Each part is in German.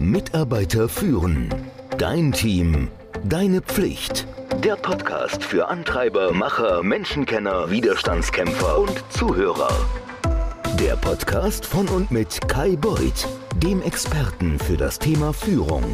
Mitarbeiter führen. Dein Team. Deine Pflicht. Der Podcast für Antreiber, Macher, Menschenkenner, Widerstandskämpfer und Zuhörer. Der Podcast von und mit Kai Beuth, dem Experten für das Thema Führung.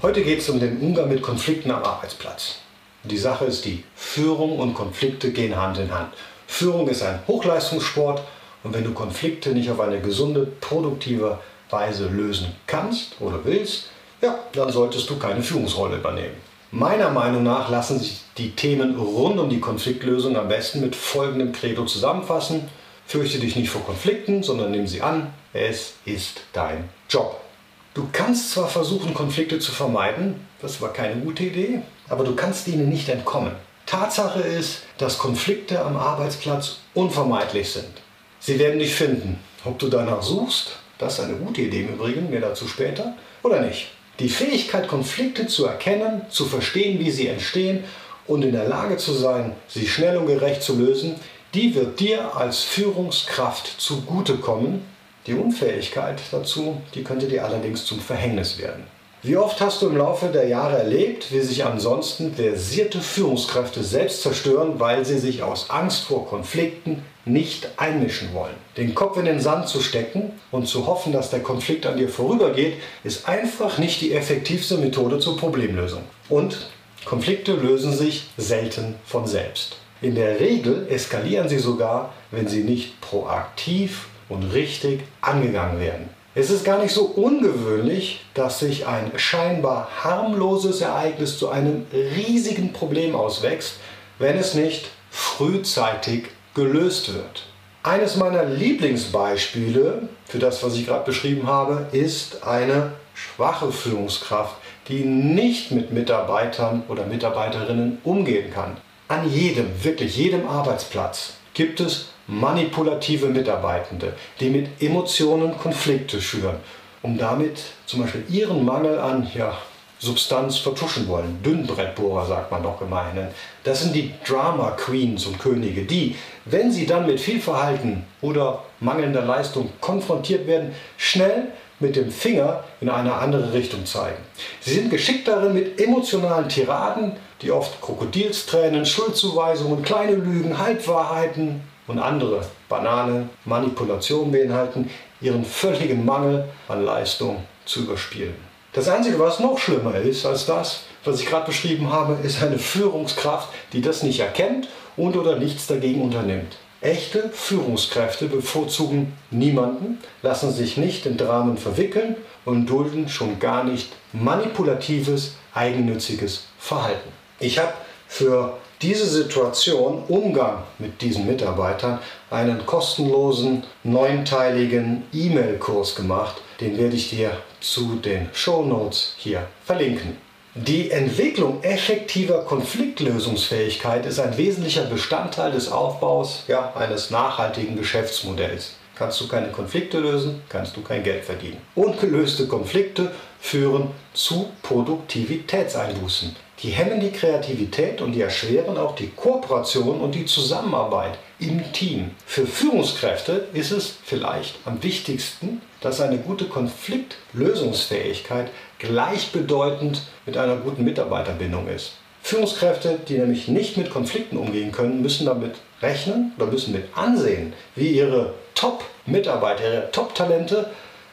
Heute geht es um den Umgang mit Konflikten am Arbeitsplatz. Die Sache ist die, Führung und Konflikte gehen Hand in Hand. Führung ist ein Hochleistungssport und wenn du Konflikte nicht auf eine gesunde, produktive Weise lösen kannst oder willst, ja, dann solltest du keine Führungsrolle übernehmen. Meiner Meinung nach lassen sich die Themen rund um die Konfliktlösung am besten mit folgendem Credo zusammenfassen. Fürchte dich nicht vor Konflikten, sondern nimm sie an. Es ist dein Job. Du kannst zwar versuchen, Konflikte zu vermeiden, das war keine gute Idee, aber du kannst ihnen nicht entkommen. Tatsache ist, dass Konflikte am Arbeitsplatz unvermeidlich sind. Sie werden dich finden. Ob du danach suchst, das ist eine gute Idee im Übrigen, mehr dazu später, oder nicht. Die Fähigkeit, Konflikte zu erkennen, zu verstehen, wie sie entstehen und in der Lage zu sein, sie schnell und gerecht zu lösen, die wird dir als Führungskraft zugutekommen. Die Unfähigkeit dazu, die könnte dir allerdings zum Verhängnis werden. Wie oft hast du im Laufe der Jahre erlebt, wie sich ansonsten versierte Führungskräfte selbst zerstören, weil sie sich aus Angst vor Konflikten nicht einmischen wollen? Den Kopf in den Sand zu stecken und zu hoffen, dass der Konflikt an dir vorübergeht, ist einfach nicht die effektivste Methode zur Problemlösung. Und Konflikte lösen sich selten von selbst. In der Regel eskalieren sie sogar, wenn sie nicht proaktiv und richtig angegangen werden. Es ist gar nicht so ungewöhnlich, dass sich ein scheinbar harmloses Ereignis zu einem riesigen Problem auswächst, wenn es nicht frühzeitig gelöst wird. Eines meiner Lieblingsbeispiele für das, was ich gerade beschrieben habe, ist eine schwache Führungskraft, die nicht mit Mitarbeitern oder Mitarbeiterinnen umgehen kann. An jedem, wirklich jedem Arbeitsplatz gibt es manipulative Mitarbeitende, die mit Emotionen Konflikte schüren, um damit zum Beispiel ihren Mangel an ja, Substanz vertuschen wollen. Dünnbrettbohrer sagt man doch gemein. Das sind die Drama Queens und Könige, die, wenn sie dann mit Fehlverhalten oder mangelnder Leistung konfrontiert werden, schnell mit dem Finger in eine andere Richtung zeigen. Sie sind geschickt darin, mit emotionalen Tiraden, die oft Krokodilstränen, Schuldzuweisungen, kleine Lügen, Halbwahrheiten und andere banale Manipulationen beinhalten, ihren völligen Mangel an Leistung zu überspielen. Das Einzige, was noch schlimmer ist als das, was ich gerade beschrieben habe, ist eine Führungskraft, die das nicht erkennt und oder nichts dagegen unternimmt. Echte Führungskräfte bevorzugen niemanden, lassen sich nicht in Dramen verwickeln und dulden schon gar nicht manipulatives, eigennütziges Verhalten. Ich habe für diese Situation, Umgang mit diesen Mitarbeitern, einen kostenlosen neunteiligen E-Mail-Kurs gemacht. Den werde ich dir zu den Show Notes hier verlinken. Die Entwicklung effektiver Konfliktlösungsfähigkeit ist ein wesentlicher Bestandteil des Aufbaus ja, eines nachhaltigen Geschäftsmodells. Kannst du keine Konflikte lösen, kannst du kein Geld verdienen. Ungelöste Konflikte führen zu Produktivitätseinbußen. Die hemmen die Kreativität und die erschweren auch die Kooperation und die Zusammenarbeit im Team. Für Führungskräfte ist es vielleicht am wichtigsten, dass eine gute Konfliktlösungsfähigkeit gleichbedeutend mit einer guten Mitarbeiterbindung ist. Führungskräfte, die nämlich nicht mit Konflikten umgehen können, müssen damit rechnen oder müssen mit ansehen, wie ihre Top-Mitarbeiter, ihre Top-Talente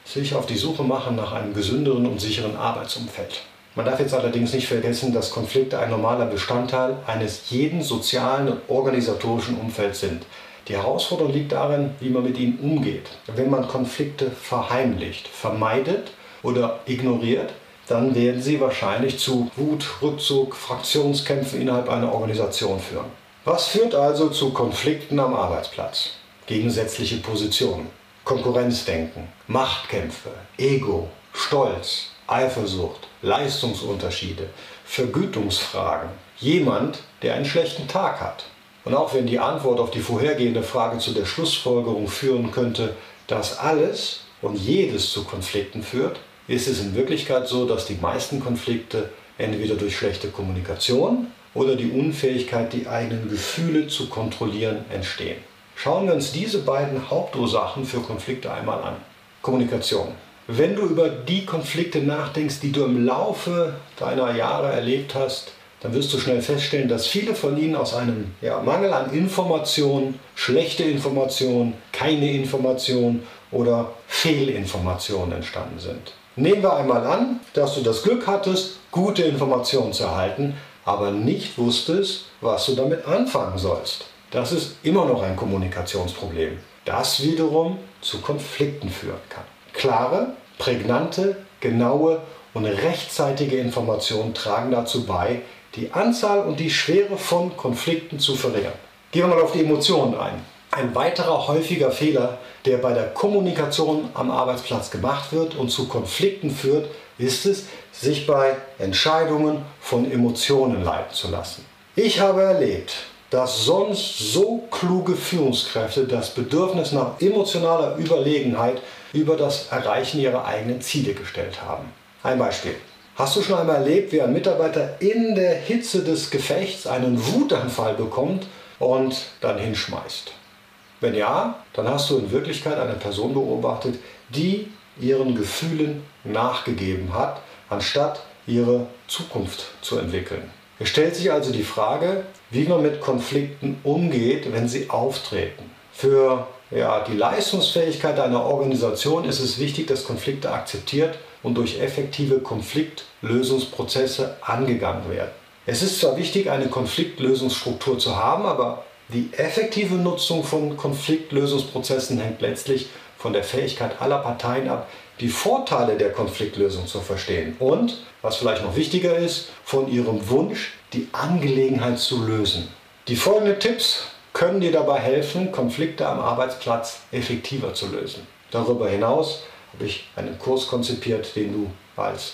sich auf die Suche machen nach einem gesünderen und sicheren Arbeitsumfeld. Man darf jetzt allerdings nicht vergessen, dass Konflikte ein normaler Bestandteil eines jeden sozialen und organisatorischen Umfelds sind. Die Herausforderung liegt darin, wie man mit ihnen umgeht. Wenn man Konflikte verheimlicht, vermeidet oder ignoriert, dann werden sie wahrscheinlich zu Wut, Rückzug, Fraktionskämpfen innerhalb einer Organisation führen. Was führt also zu Konflikten am Arbeitsplatz? Gegensätzliche Positionen, Konkurrenzdenken, Machtkämpfe, Ego, Stolz, Eifersucht, Leistungsunterschiede, Vergütungsfragen. Jemand, der einen schlechten Tag hat. Und auch wenn die Antwort auf die vorhergehende Frage zu der Schlussfolgerung führen könnte, dass alles und jedes zu Konflikten führt, ist es in Wirklichkeit so, dass die meisten Konflikte entweder durch schlechte Kommunikation oder die Unfähigkeit, die eigenen Gefühle zu kontrollieren, entstehen. Schauen wir uns diese beiden Hauptursachen für Konflikte einmal an. Kommunikation. Wenn du über die Konflikte nachdenkst, die du im Laufe deiner Jahre erlebt hast, dann wirst du schnell feststellen, dass viele von ihnen aus einem ja, Mangel an Informationen, schlechte Informationen, keine Informationen oder Fehlinformationen entstanden sind. Nehmen wir einmal an, dass du das Glück hattest, gute Informationen zu erhalten, aber nicht wusstest, was du damit anfangen sollst. Das ist immer noch ein Kommunikationsproblem, das wiederum zu Konflikten führen kann. Klare, prägnante, genaue und rechtzeitige Informationen tragen dazu bei, die Anzahl und die Schwere von Konflikten zu verringern. Gehen wir mal auf die Emotionen ein. Ein weiterer häufiger Fehler, der bei der Kommunikation am Arbeitsplatz gemacht wird und zu Konflikten führt, ist es, sich bei Entscheidungen von Emotionen leiten zu lassen. Ich habe erlebt, dass sonst so kluge Führungskräfte das Bedürfnis nach emotionaler Überlegenheit über das Erreichen ihrer eigenen Ziele gestellt haben. Ein Beispiel. Hast du schon einmal erlebt, wie ein Mitarbeiter in der Hitze des Gefechts einen Wutanfall bekommt und dann hinschmeißt? Wenn ja, dann hast du in Wirklichkeit eine Person beobachtet, die ihren Gefühlen nachgegeben hat, anstatt ihre Zukunft zu entwickeln. Es stellt sich also die Frage, wie man mit Konflikten umgeht, wenn sie auftreten. Für ja, die Leistungsfähigkeit einer Organisation ist es wichtig, dass Konflikte akzeptiert und durch effektive Konfliktlösungsprozesse angegangen werden. Es ist zwar wichtig, eine Konfliktlösungsstruktur zu haben, aber die effektive Nutzung von Konfliktlösungsprozessen hängt letztlich von der Fähigkeit aller Parteien ab, die Vorteile der Konfliktlösung zu verstehen und, was vielleicht noch wichtiger ist, von ihrem Wunsch, die Angelegenheit zu lösen. Die folgenden Tipps können dir dabei helfen, Konflikte am Arbeitsplatz effektiver zu lösen. Darüber hinaus habe ich einen Kurs konzipiert, den du als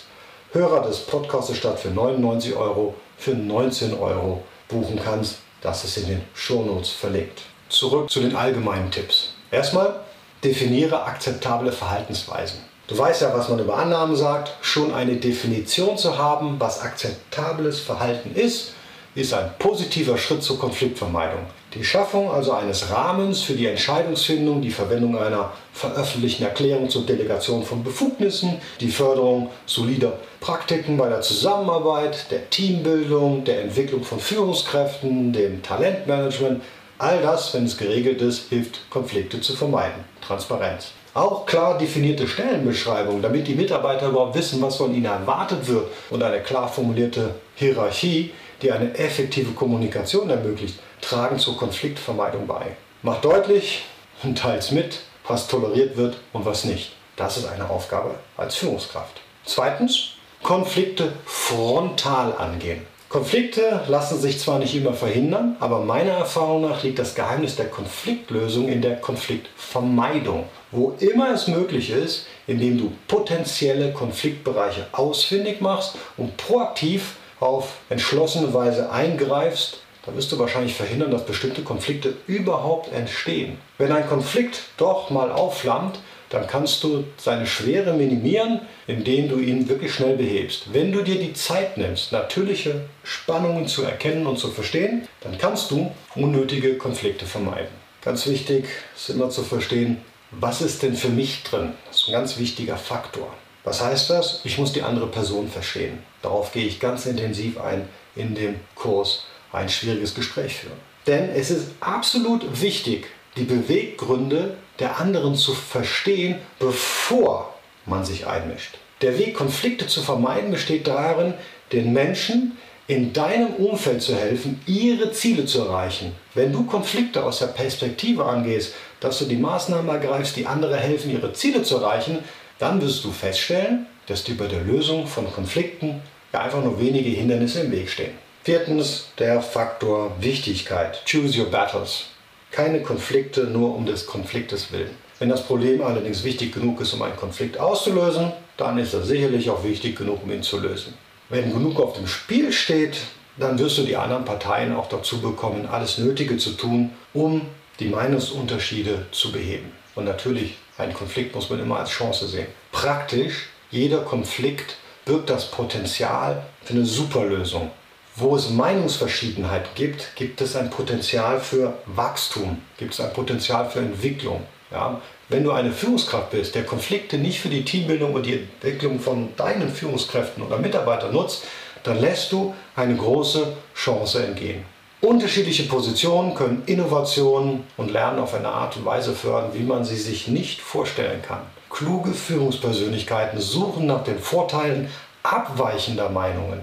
Hörer des Podcasts statt für 99 Euro für 19 Euro buchen kannst. Das ist in den Shownotes verlinkt. Zurück zu den allgemeinen Tipps. Erstmal definiere akzeptable Verhaltensweisen. Du weißt ja, was man über Annahmen sagt. Schon eine Definition zu haben, was akzeptables Verhalten ist, ist ein positiver Schritt zur Konfliktvermeidung. Die Schaffung also eines Rahmens für die Entscheidungsfindung, die Verwendung einer veröffentlichten Erklärung zur Delegation von Befugnissen, die Förderung solider Praktiken bei der Zusammenarbeit, der Teambildung, der Entwicklung von Führungskräften, dem Talentmanagement, all das, wenn es geregelt ist, hilft, Konflikte zu vermeiden. Transparenz. Auch klar definierte Stellenbeschreibungen, damit die Mitarbeiter überhaupt wissen, was von ihnen erwartet wird und eine klar formulierte Hierarchie, die eine effektive Kommunikation ermöglicht, tragen zur Konfliktvermeidung bei. Macht deutlich und teils mit, was toleriert wird und was nicht. Das ist eine Aufgabe als Führungskraft. Zweitens, Konflikte frontal angehen. Konflikte lassen sich zwar nicht immer verhindern, aber meiner Erfahrung nach liegt das Geheimnis der Konfliktlösung in der Konfliktvermeidung. Wo immer es möglich ist, indem du potenzielle Konfliktbereiche ausfindig machst und proaktiv auf entschlossene Weise eingreifst, dann wirst du wahrscheinlich verhindern, dass bestimmte Konflikte überhaupt entstehen. Wenn ein Konflikt doch mal aufflammt, dann kannst du seine Schwere minimieren, indem du ihn wirklich schnell behebst. Wenn du dir die Zeit nimmst, natürliche Spannungen zu erkennen und zu verstehen, dann kannst du unnötige Konflikte vermeiden. Ganz wichtig ist immer zu verstehen, was ist denn für mich drin? Das ist ein ganz wichtiger Faktor. Was heißt das? Ich muss die andere Person verstehen. Darauf gehe ich ganz intensiv ein in dem Kurs ein schwieriges Gespräch führen. Denn es ist absolut wichtig, die Beweggründe der anderen zu verstehen, bevor man sich einmischt. Der Weg, Konflikte zu vermeiden, besteht darin, den Menschen in deinem Umfeld zu helfen, ihre Ziele zu erreichen. Wenn du Konflikte aus der Perspektive angehst, dass du die Maßnahmen ergreifst, die andere helfen, ihre Ziele zu erreichen, dann wirst du feststellen, dass dir bei der Lösung von Konflikten einfach nur wenige Hindernisse im Weg stehen. Viertens der Faktor Wichtigkeit. Choose your battles. Keine Konflikte nur um des Konfliktes willen. Wenn das Problem allerdings wichtig genug ist, um einen Konflikt auszulösen, dann ist er sicherlich auch wichtig genug, um ihn zu lösen. Wenn genug auf dem Spiel steht, dann wirst du die anderen Parteien auch dazu bekommen, alles Nötige zu tun, um die Meinungsunterschiede zu beheben. Und natürlich, einen Konflikt muss man immer als Chance sehen. Praktisch, jeder Konflikt birgt das Potenzial für eine Superlösung. Wo es Meinungsverschiedenheit gibt, gibt es ein Potenzial für Wachstum, gibt es ein Potenzial für Entwicklung. Ja? Wenn du eine Führungskraft bist, der Konflikte nicht für die Teambildung und die Entwicklung von deinen Führungskräften oder Mitarbeitern nutzt, dann lässt du eine große Chance entgehen. Unterschiedliche Positionen können Innovationen und Lernen auf eine Art und Weise fördern, wie man sie sich nicht vorstellen kann. Kluge Führungspersönlichkeiten suchen nach den Vorteilen abweichender Meinungen.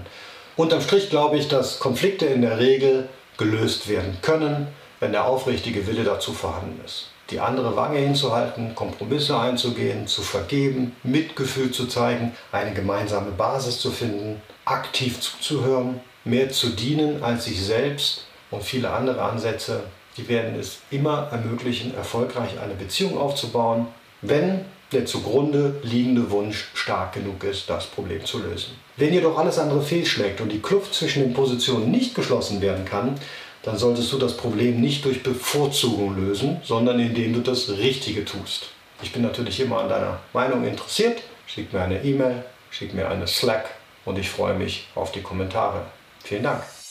Unterm Strich glaube ich, dass Konflikte in der Regel gelöst werden können, wenn der aufrichtige Wille dazu vorhanden ist. Die andere Wange hinzuhalten, Kompromisse einzugehen, zu vergeben, Mitgefühl zu zeigen, eine gemeinsame Basis zu finden, aktiv zuzuhören, mehr zu dienen als sich selbst und viele andere Ansätze, die werden es immer ermöglichen, erfolgreich eine Beziehung aufzubauen, wenn der zugrunde liegende Wunsch stark genug ist, das Problem zu lösen. Wenn jedoch alles andere fehlschlägt und die Kluft zwischen den Positionen nicht geschlossen werden kann, dann solltest du das Problem nicht durch Bevorzugung lösen, sondern indem du das Richtige tust. Ich bin natürlich immer an deiner Meinung interessiert. Schick mir eine E-Mail, schick mir eine Slack und ich freue mich auf die Kommentare. Vielen Dank.